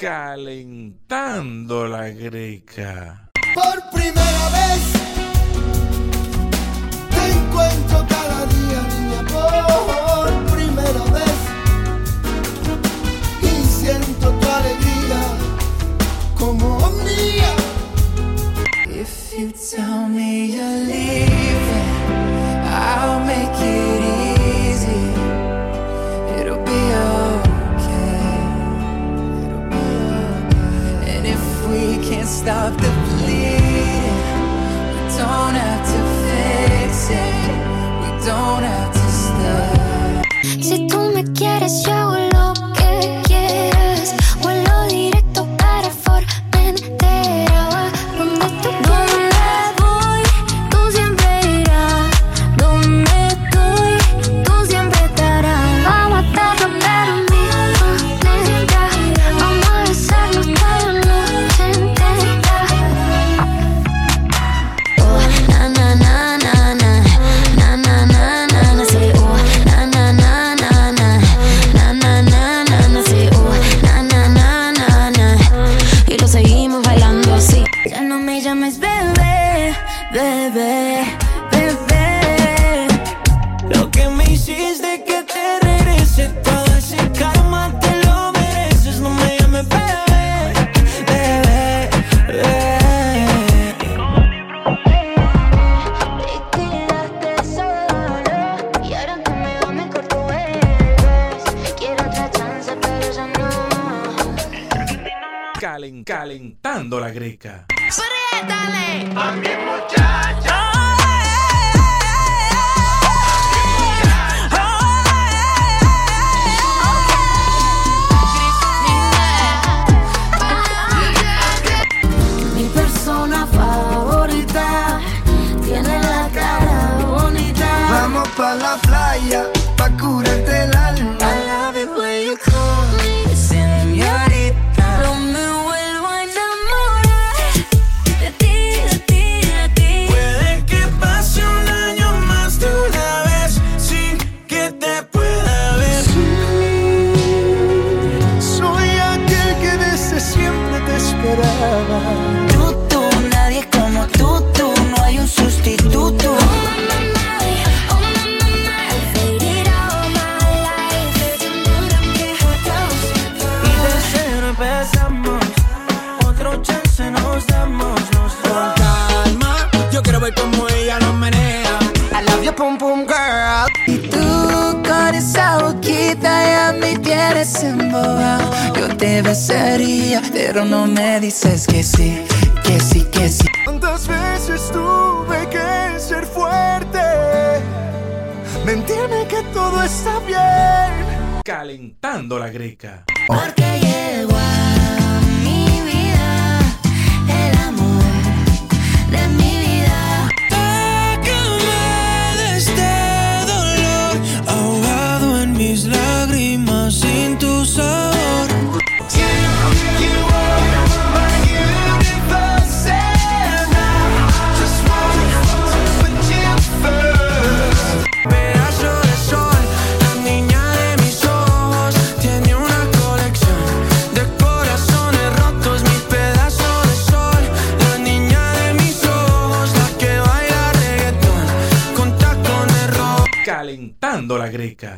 calentando la greca. Por primera vez. stop the bleeding. We don't have to. bebé, bebé. Lo que me hiciste que te regrese todo ese karma te lo mereces. No me llames bebé, bebé, bebé. Te quedaste solo y ahora que me va mejor tú eres. Quiero otra chance pero ya no. Calen, calentando la greca. ¡Apriétale! A mi muchacho. Quiero ver cómo ella lo menea. I love you, pum pum girl. Y tú con esa boquita ya me tienes embobado. Yo te besaría, pero no me dices que sí, que sí, que sí. ¿Cuántas veces tuve que ser fuerte? Mentirme que todo está bien. Calentando la greca. Porque llegó a pérgola greca.